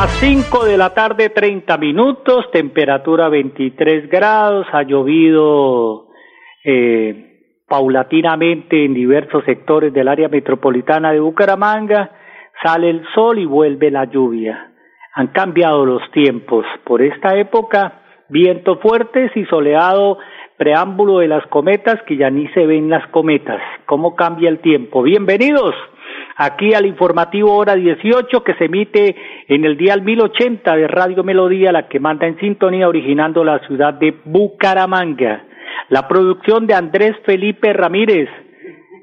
Las 5 de la tarde, 30 minutos, temperatura 23 grados, ha llovido eh, paulatinamente en diversos sectores del área metropolitana de Bucaramanga, sale el sol y vuelve la lluvia. Han cambiado los tiempos. Por esta época, viento fuertes y soleado, preámbulo de las cometas, que ya ni se ven las cometas. ¿Cómo cambia el tiempo? Bienvenidos aquí al informativo hora 18 que se emite en el día 1080 de Radio Melodía, la que manda en sintonía originando la ciudad de Bucaramanga. La producción de Andrés Felipe Ramírez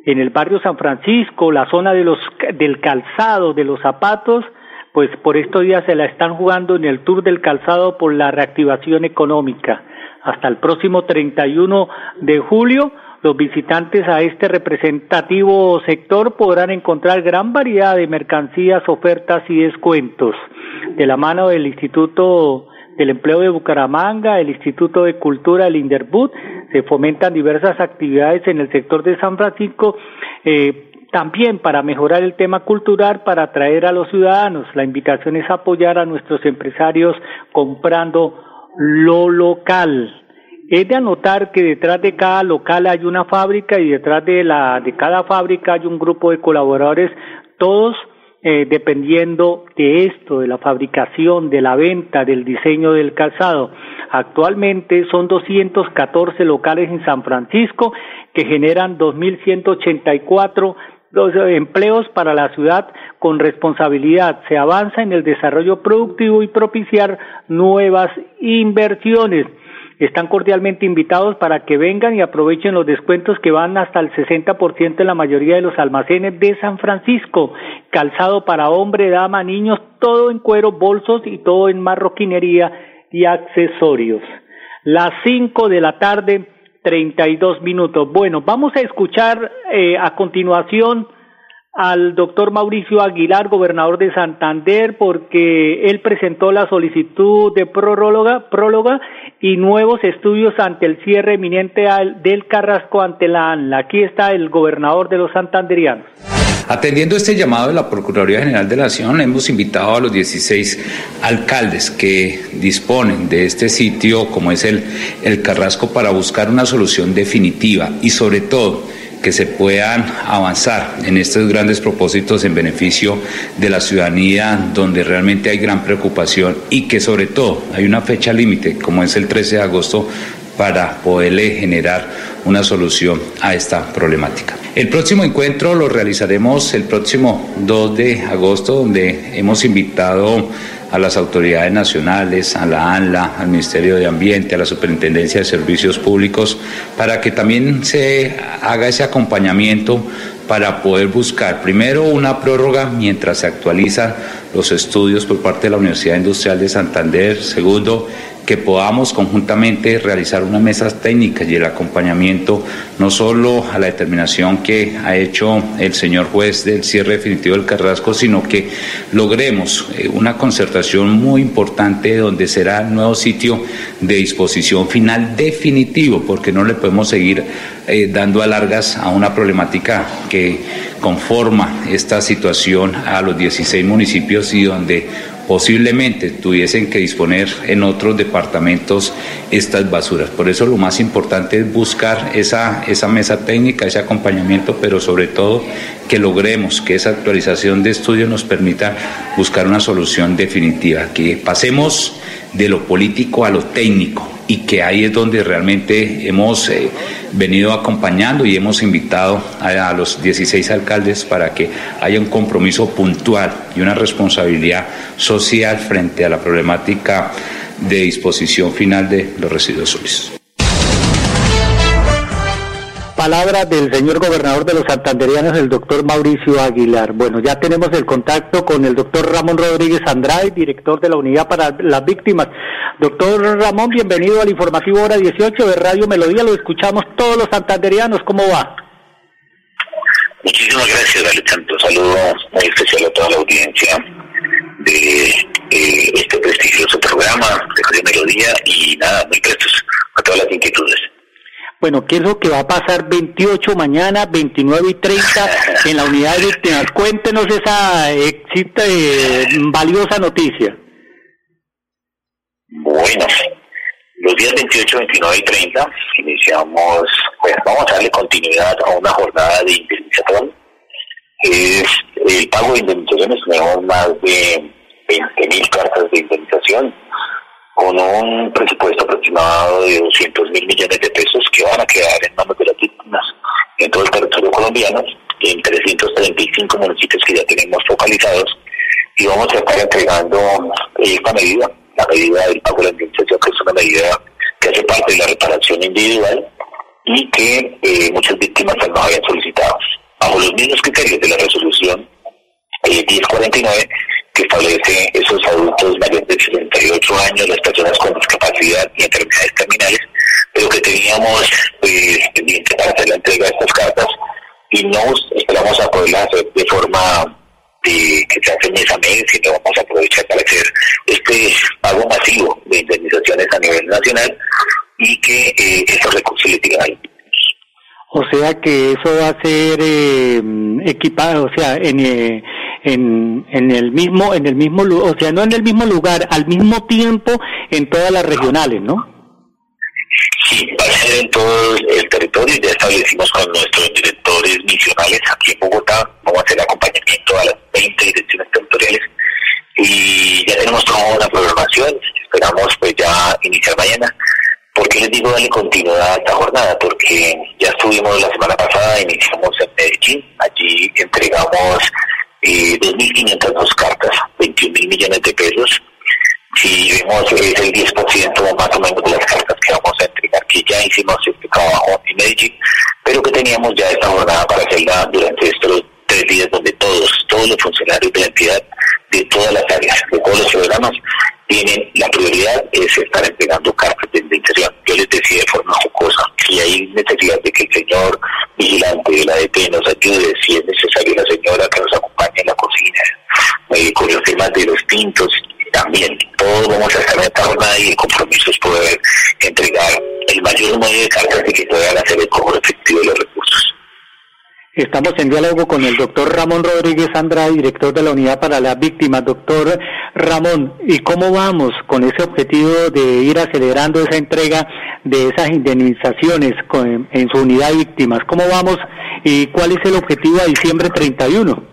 en el barrio San Francisco, la zona de los, del calzado, de los zapatos, pues por estos días se la están jugando en el Tour del Calzado por la reactivación económica. Hasta el próximo 31 de julio, los visitantes a este representativo sector podrán encontrar gran variedad de mercancías, ofertas y descuentos. De la mano del Instituto del Empleo de Bucaramanga, el Instituto de Cultura del Inderbud, se fomentan diversas actividades en el sector de San Francisco eh, también para mejorar el tema cultural, para atraer a los ciudadanos. La invitación es apoyar a nuestros empresarios comprando lo local. Es de anotar que detrás de cada local hay una fábrica y detrás de, la, de cada fábrica hay un grupo de colaboradores, todos eh, dependiendo de esto, de la fabricación, de la venta, del diseño del calzado. Actualmente son 214 locales en San Francisco que generan 2.184 los empleos para la ciudad con responsabilidad. Se avanza en el desarrollo productivo y propiciar nuevas inversiones. Están cordialmente invitados para que vengan y aprovechen los descuentos que van hasta el 60% en la mayoría de los almacenes de San Francisco. Calzado para hombre, dama, niños, todo en cuero, bolsos y todo en marroquinería y accesorios. Las cinco de la tarde 32 minutos. Bueno, vamos a escuchar eh, a continuación al doctor Mauricio Aguilar, gobernador de Santander, porque él presentó la solicitud de próloga, próloga y nuevos estudios ante el cierre eminente del Carrasco ante la ANLA. Aquí está el gobernador de los santanderianos. Atendiendo este llamado de la Procuraduría General de la Nación, hemos invitado a los 16 alcaldes que disponen de este sitio, como es el, el Carrasco, para buscar una solución definitiva y sobre todo que se puedan avanzar en estos grandes propósitos en beneficio de la ciudadanía, donde realmente hay gran preocupación y que sobre todo hay una fecha límite, como es el 13 de agosto, para poderle generar una solución a esta problemática. El próximo encuentro lo realizaremos el próximo 2 de agosto, donde hemos invitado a las autoridades nacionales, a la ANLA, al Ministerio de Ambiente, a la Superintendencia de Servicios Públicos, para que también se haga ese acompañamiento para poder buscar primero una prórroga mientras se actualizan los estudios por parte de la Universidad Industrial de Santander, segundo, que podamos conjuntamente realizar unas mesas técnicas y el acompañamiento no solo a la determinación que ha hecho el señor juez del cierre definitivo del Carrasco, sino que logremos eh, una concertación muy importante donde será el nuevo sitio de disposición final definitivo, porque no le podemos seguir eh, dando alargas a una problemática que conforma esta situación a los 16 municipios y donde posiblemente tuviesen que disponer en otros departamentos estas basuras. Por eso lo más importante es buscar esa, esa mesa técnica, ese acompañamiento, pero sobre todo que logremos que esa actualización de estudio nos permita buscar una solución definitiva, que pasemos de lo político a lo técnico y que ahí es donde realmente hemos eh, venido acompañando y hemos invitado a, los 16 alcaldes para que haya un compromiso puntual y una responsabilidad social frente a la problemática de disposición final de los residuos sólidos. Palabra del señor gobernador de los santanderianos, el doctor Mauricio Aguilar. Bueno, ya tenemos el contacto con el doctor Ramón Rodríguez Andrade, director de la Unidad para las Víctimas. Doctor Ramón, bienvenido al informativo Hora 18 de Radio Melodía. Lo escuchamos todos los santanderianos. ¿Cómo va? Muchísimas gracias, Alejandro. Saludo muy especial a toda la audiencia de este prestigioso programa de Radio Melodía y nada, muy prestos a todas las inquietudes. Bueno, ¿qué es lo que va a pasar 28 mañana, 29 y 30 en la unidad de víctimas? Cuéntenos esa eh, valiosa noticia. Bueno, los días 28, 29 y 30 iniciamos, pues vamos a darle continuidad a una jornada de indemnización. Es el pago de indemnizaciones, tenemos más de 20 mil cartas de indemnización con un presupuesto aproximado de 200 mil millones de pesos que van a quedar en manos de las víctimas en todo el en 335 municipios que ya tenemos focalizados, y vamos a estar entregando esta medida, la medida del pago de la indemnización, que es una medida que hace parte de la reparación individual y que eh, muchas víctimas nos habían solicitado. Bajo los mismos criterios de la resolución 1049, eh, que establece esos adultos mayores de 68 años, las personas con discapacidad y enfermedades terminales, pero que teníamos pues, pendiente para hacer la entrega de estas cartas y no poderlas hacer de forma de, que se hace mes a mes, sino vamos a aprovechar para hacer este pago masivo de indemnizaciones a nivel nacional y que eh, estos recursos les lleguen O sea que eso va a ser eh, equipado, o sea, en, eh, en, en el mismo, en el mismo, o sea, no en el mismo lugar, al mismo tiempo en todas las regionales, ¿no? En todo el territorio. Ya establecimos con nuestros directores misionales aquí en Bogotá. Vamos a hacer acompañamiento a las 20 direcciones territoriales y ya tenemos toda una programación. Esperamos pues ya iniciar mañana. ¿Por qué les digo darle continuidad a esta jornada? Porque ya estuvimos la semana pasada, iniciamos en Medellín. Allí entregamos eh, 2.502 cartas, 21 mil millones de pesos. Si vemos, es el 10% más o menos de las cartas que vamos a entregar, que ya hicimos este trabajo en Medellín, pero que teníamos ya esta jornada para hacerla durante estos tres días donde todos, todos los funcionarios de la entidad, de todas las áreas, de todos los programas, tienen la prioridad es estar entregando cartas de indemnización. Yo les decía de forma jocosa, si hay necesidad de que el señor vigilante de la ADP nos ayude, si es necesario la señora que nos acompañe en la cocina, eh, con los temas de los tintos, también todos vamos a estar en esta jornada y el compromiso es poder entregar el mayor número de y que puedan hacer el cobro efectivo los recursos. Estamos en diálogo con el doctor Ramón Rodríguez Andrade, director de la Unidad para las Víctimas. Doctor Ramón, ¿y cómo vamos con ese objetivo de ir acelerando esa entrega de esas indemnizaciones en su unidad de víctimas? ¿Cómo vamos y cuál es el objetivo a diciembre 31?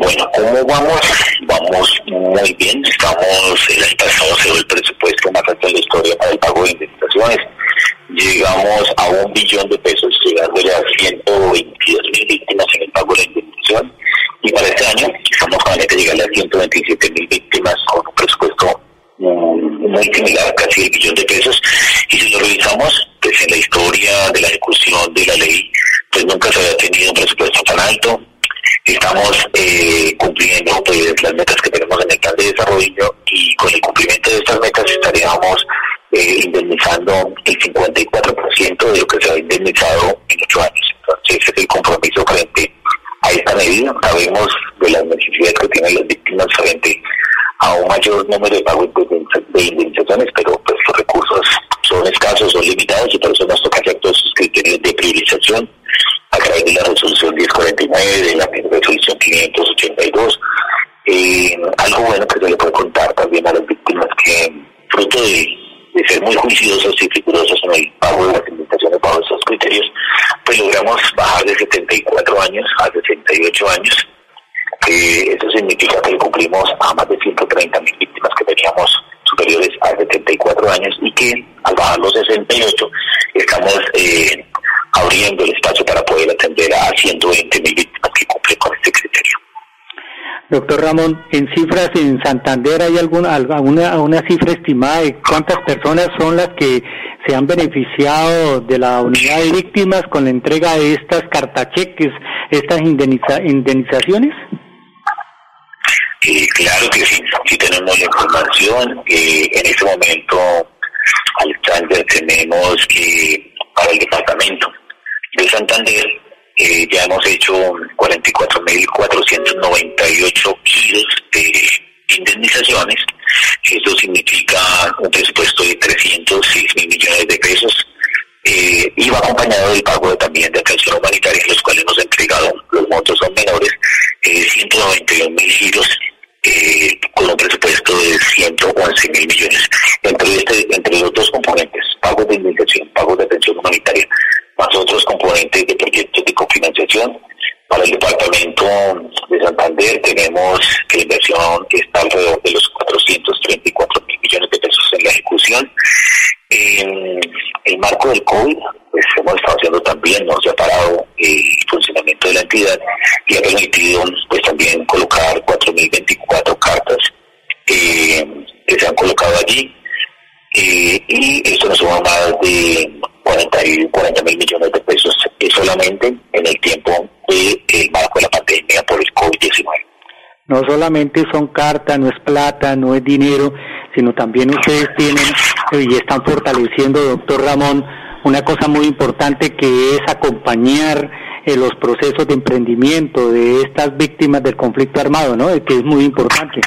Bueno, ¿cómo vamos? Vamos muy bien. Estamos, el año pasado se dio el presupuesto más alto de la historia para el pago de indemnizaciones llegamos a un billón de pesos, llegando a 122 mil víctimas en el pago de la indemnización. Y para este año estamos la llegar a 127 mil víctimas con un presupuesto muy similar, casi el billón de pesos. Y si lo revisamos, pues en la historia de la ejecución de la ley, pues nunca se había tenido un presupuesto tan alto. Estamos eh, cumpliendo pues, las metas que tenemos en el plan de desarrollo y con el cumplimiento de estas metas estaríamos eh, indemnizando el 54% de lo que se ha indemnizado en ocho años. Entonces, ese es el compromiso frente a esta medida. Sabemos de las necesidades que tienen las víctimas frente a un mayor número de pagos de indemnizaciones, pero pues los recursos son escasos, son limitados y por eso nos toca hacer todos esos criterios de priorización a través de la resolución 1049, de la resolución 582. Eh, algo bueno que se le puede contar también a las víctimas que fruto de ser muy juiciosos y rigurosos en el pago de las indemnizaciones bajo esos criterios, pues logramos bajar de 74 años a 68 años. eso significa que cumplimos a más de 130 mil víctimas que teníamos superiores a 74 años y que al bajar los 68 estamos eh, abriendo el espacio para poder atender a 120 mil víctimas que cumplen con. Doctor Ramón, en cifras en Santander hay alguna, alguna una cifra estimada de cuántas personas son las que se han beneficiado de la unidad de víctimas con la entrega de estas cartacheques, estas indemnizaciones? Claro que sí, sí tenemos la información. Eh, en este momento, Alexander, tenemos que para el departamento de Santander ya hemos hecho 44.498 kilos de indemnizaciones. Esto significa un presupuesto de 306 mil millones de pesos. Eh, y va acompañado del pago también de atención humanitaria, los cuales han entregado, los montos son menores, eh, 191 mil giros eh, con un presupuesto de 111 mil millones. Entre, este, entre los dos componentes, pagos de indemnización, pagos de atención humanitaria, más otros componentes de proyectos de cofinanciación, para el departamento de Santander tenemos que la inversión está alrededor de los 434 mil millones de pesos en la ejecución. En el marco del COVID, pues hemos estado haciendo también, no se ha parado el funcionamiento de la entidad y ha permitido pues también colocar 4.024 cartas eh, que se han colocado allí. Eh, y esto nos suma más de 40 mil millones de pesos solamente en el tiempo del marco de la pandemia por el COVID-19. No solamente son cartas, no es plata, no es dinero, sino también ustedes tienen y están fortaleciendo, doctor Ramón, una cosa muy importante que es acompañar eh, los procesos de emprendimiento de estas víctimas del conflicto armado, ¿no? Que es muy importante.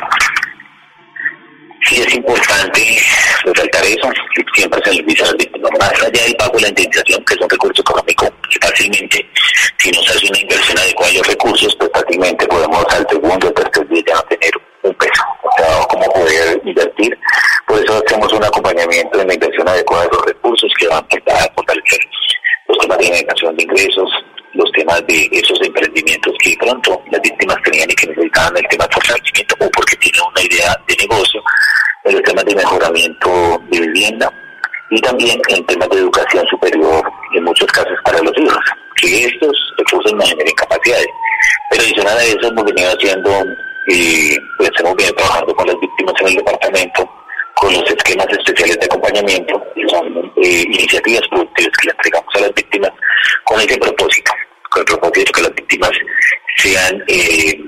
Sí, es importante resaltar eso, siempre se les dice a las víctimas, más allá del pago de la indemnización, que es un recurso económico fácilmente, si nos hace una inversión adecuada de los recursos, pues fácilmente podemos al segundo o tercer día ya no tener un peso, o sea, cómo poder invertir. Por eso hacemos un acompañamiento en la inversión adecuada de los recursos que van a fortalecer los temas de generación de ingresos, esos emprendimientos que pronto las víctimas tenían y que necesitaban el tema de fortalecimiento o porque tienen una idea de negocio, en el tema de mejoramiento de vivienda y también en temas de educación superior, en muchos casos para los hijos, que estos recursos no generen capacidades. Pero adicional a eso hemos venido haciendo, eh, pues hemos venido trabajando con las víctimas en el departamento, con los esquemas especiales de acompañamiento, que son eh, iniciativas productivas que le entregamos a las víctimas con ese propósito, que las víctimas sean eh,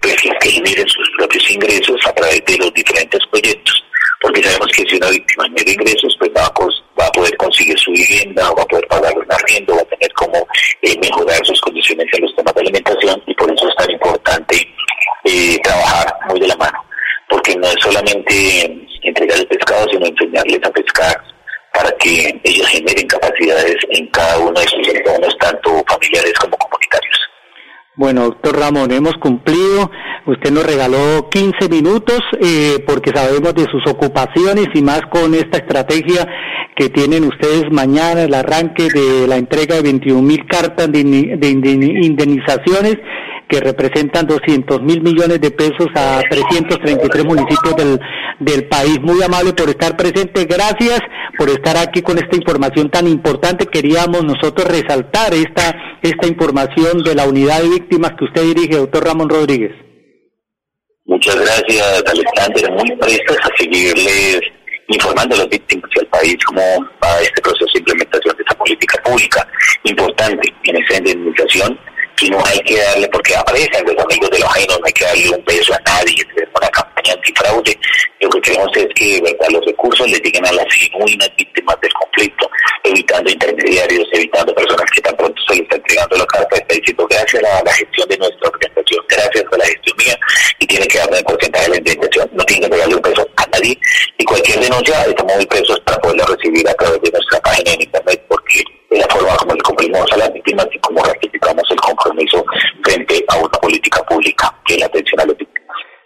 pues, que generen sus propios ingresos a través de los diferentes proyectos, porque sabemos que si una víctima genera ingresos, pues va a, poder conseguir su vivienda, va a poder pagar un arriendo, va a tener como eh, mejorar sus condiciones en los temas de alimentación y por eso es tan importante eh, trabajar muy de la mano, porque no es solamente entregar el pescado, sino enseñarles a pescar para que ellos generen capacidades en cada uno de sus entornos, tanto familiares como comunitarios. Bueno, doctor Ramón, hemos cumplido. Usted nos regaló 15 minutos eh, porque sabemos de sus ocupaciones y más con esta estrategia que tienen ustedes mañana, el arranque de la entrega de 21 mil cartas de, de indemnizaciones que representan 200 mil millones de pesos a 333 municipios del, del país. Muy amable por estar presente. Gracias por estar aquí con esta información tan importante. Queríamos nosotros resaltar esta, esta información de la unidad de víctimas que usted dirige, doctor Ramón Rodríguez. Muchas gracias, Alexander. Muy prestos a seguirles informando a las víctimas y al país cómo va este proceso de implementación de esta política pública importante en esa indemnización y no hay que darle, porque aparecen los amigos de los ajenos, no hay que darle un peso a nadie, es una campaña antifraude. Lo que queremos es que los recursos le lleguen a las genuinas víctimas del conflicto, evitando intermediarios, evitando personas que tan pronto se les está entregando la carta, está diciendo gracias a la, gestión de nuestra organización, gracias a la gestión mía, y tiene que darle el porcentaje de la indemnización, no tiene que darle un peso a nadie, y cualquier denuncia estamos muy presos para poderla recibir a través de nuestra página en internet, porque de la forma como le cumplimos a las víctimas y como ratificamos el compromiso frente a una política pública que es la atención.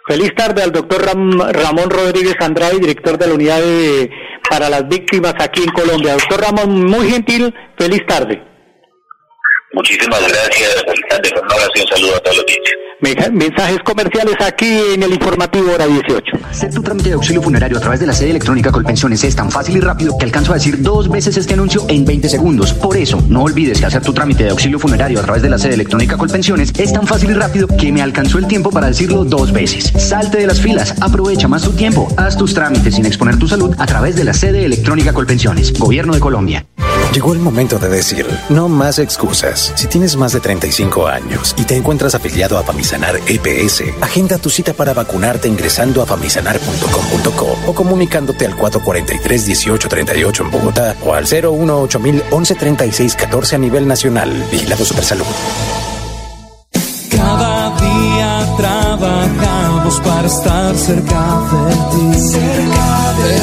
Feliz tarde al doctor Ramón Rodríguez Andrade, director de la unidad para las víctimas aquí en Colombia. Doctor Ramón, muy gentil, feliz tarde. Muchísimas gracias, Un abrazo y un saludo a todos los niños. Mensajes comerciales aquí en el informativo hora 18. Hacer tu trámite de auxilio funerario a través de la sede electrónica Colpensiones es tan fácil y rápido que alcanzo a decir dos veces este anuncio en 20 segundos. Por eso, no olvides que hacer tu trámite de auxilio funerario a través de la sede electrónica Colpensiones es tan fácil y rápido que me alcanzó el tiempo para decirlo dos veces. Salte de las filas, aprovecha más tu tiempo, haz tus trámites sin exponer tu salud a través de la sede electrónica Colpensiones. Gobierno de Colombia. Llegó el momento de decir, no más excusas. Si tienes más de 35 años y te encuentras afiliado a Famisanar EPS, agenda tu cita para vacunarte ingresando a famisanar.com.co o comunicándote al 443-1838 en Bogotá o al 018 36 14 a nivel nacional. Vigilado Supersalud. Cada día trabajamos para estar cerca de ti.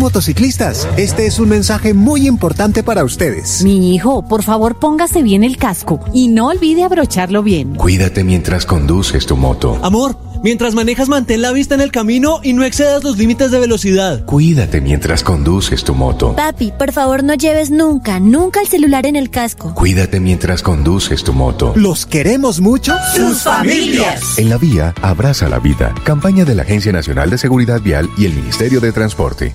Motociclistas, este es un mensaje muy importante para ustedes. Mi hijo, por favor póngase bien el casco y no olvide abrocharlo bien. Cuídate mientras conduces tu moto. Amor, mientras manejas mantén la vista en el camino y no excedas los límites de velocidad. Cuídate mientras conduces tu moto. Papi, por favor no lleves nunca, nunca el celular en el casco. Cuídate mientras conduces tu moto. ¿Los queremos mucho? Sus familias. En la vía, abraza la vida. Campaña de la Agencia Nacional de Seguridad Vial y el Ministerio de Transporte.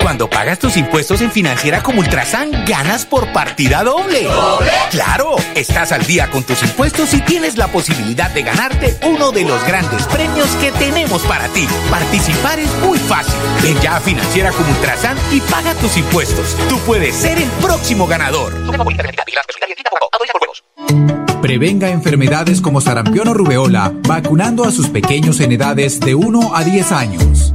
Cuando pagas tus impuestos en Financiera como Ultrasan, ganas por partida doble. ¿Doble? ¡Claro! Estás al día con tus impuestos y tienes la posibilidad de ganarte uno de los grandes premios que tenemos para ti. Participar es muy fácil. Ven ya a Financiera como Ultrasan y paga tus impuestos. Tú puedes ser el próximo ganador. Prevenga enfermedades como sarampión o rubeola vacunando a sus pequeños en edades de 1 a 10 años.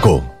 Coco.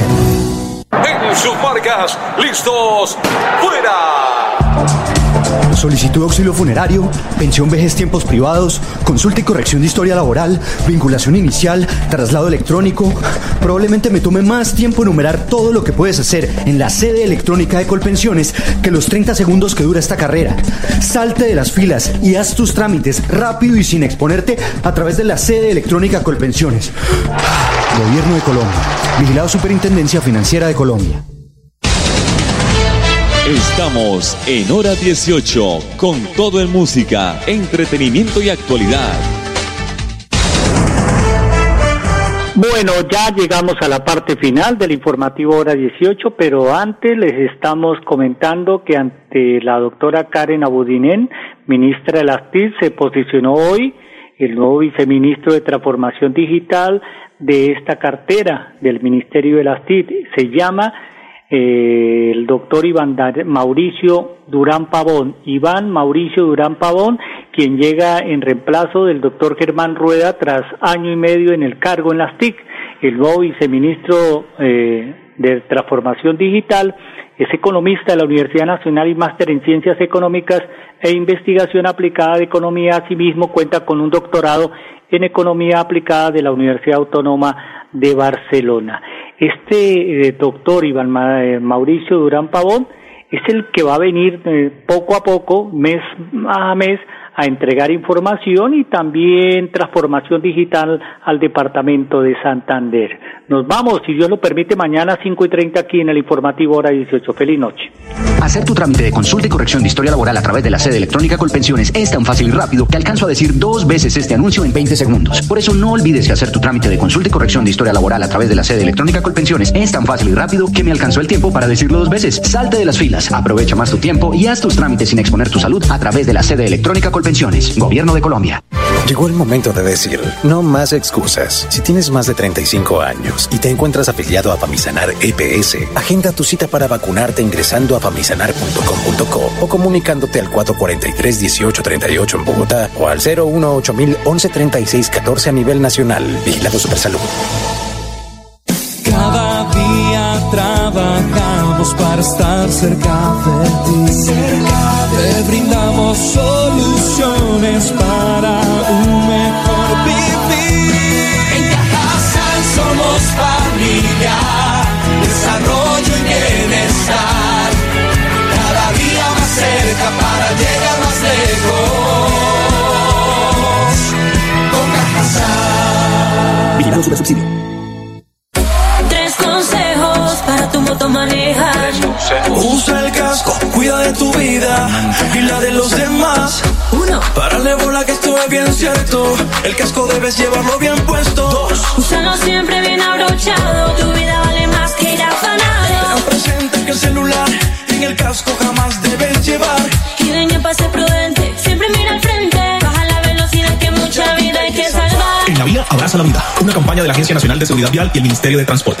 En sus marcas, listos, fuera. Solicitud de auxilio funerario, pensión vejez tiempos privados, consulta y corrección de historia laboral, vinculación inicial, traslado electrónico. Probablemente me tome más tiempo enumerar todo lo que puedes hacer en la sede electrónica de Colpensiones que los 30 segundos que dura esta carrera. Salte de las filas y haz tus trámites rápido y sin exponerte a través de la sede electrónica Colpensiones. Gobierno de Colombia. Vigilado Superintendencia Financiera de Colombia. Estamos en hora 18 con todo en música, entretenimiento y actualidad. Bueno, ya llegamos a la parte final del informativo hora 18, pero antes les estamos comentando que ante la doctora Karen Abudinen, ministra de las TIC, se posicionó hoy el nuevo viceministro de Transformación Digital de esta cartera del Ministerio de las TIC. Se llama eh, el doctor Iván Mauricio Durán Pavón. Iván Mauricio Durán Pavón, quien llega en reemplazo del doctor Germán Rueda tras año y medio en el cargo en las TIC. El nuevo viceministro eh, de Transformación Digital es economista de la Universidad Nacional y máster en Ciencias Económicas e Investigación Aplicada de Economía. Asimismo, cuenta con un doctorado en Economía Aplicada de la Universidad Autónoma de Barcelona. Este eh, doctor Iván eh, Mauricio Durán Pavón es el que va a venir eh, poco a poco, mes a mes, a entregar información y también transformación digital al departamento de Santander. Nos vamos, si Dios lo permite, mañana a 5 y 30 aquí en el informativo hora 18. Feliz noche. Hacer tu trámite de consulta y corrección de historia laboral a través de la sede electrónica Colpensiones es tan fácil y rápido que alcanzo a decir dos veces este anuncio en 20 segundos. Por eso no olvides que hacer tu trámite de consulta y corrección de historia laboral a través de la sede electrónica Colpensiones es tan fácil y rápido que me alcanzó el tiempo para decirlo dos veces. Salte de las filas, aprovecha más tu tiempo y haz tus trámites sin exponer tu salud a través de la sede electrónica Colpensiones. Gobierno de Colombia. Llegó el momento de decir, no más excusas. Si tienes más de 35 años y te encuentras afiliado a Famisanar EPS, agenda tu cita para vacunarte ingresando a famisanar.com.co o comunicándote al 443-1838 en Bogotá o al 018 36 14 a nivel nacional. Vigilado Supersalud. Cada día trabajamos para estar cerca de ti. Te brindamos soluciones para un mejor vivir. En Cajasal somos familia, desarrollo y bienestar. Cada día más cerca para llegar más lejos. Con Cajasal. Vigilado Supersubsidio. Tres consejos para tu moto manejar. Usa el casco, cuida de tu vida y la de los demás. Uno. Párale bola que El casco debes llevarlo bien puesto. Dos. Úsalo siempre bien abrochado. Tu vida vale más que ir Ten afanado. presente que el celular en el casco jamás debes llevar. Y ven a pase prudente. Siempre mira al frente. Baja la velocidad que mucha vida hay que salvar. En la vía abraza la vida. Una campaña de la Agencia Nacional de Seguridad Vial y el Ministerio de Transporte.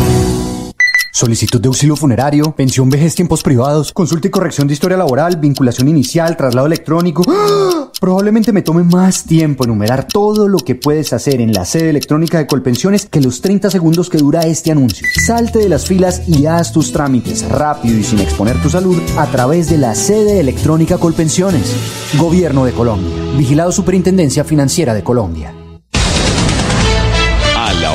Solicitud de auxilio funerario, pensión vejez tiempos privados, consulta y corrección de historia laboral, vinculación inicial, traslado electrónico. ¡Ah! Probablemente me tome más tiempo enumerar todo lo que puedes hacer en la sede electrónica de Colpensiones que los 30 segundos que dura este anuncio. Salte de las filas y haz tus trámites rápido y sin exponer tu salud a través de la sede electrónica Colpensiones. Gobierno de Colombia. Vigilado Superintendencia Financiera de Colombia.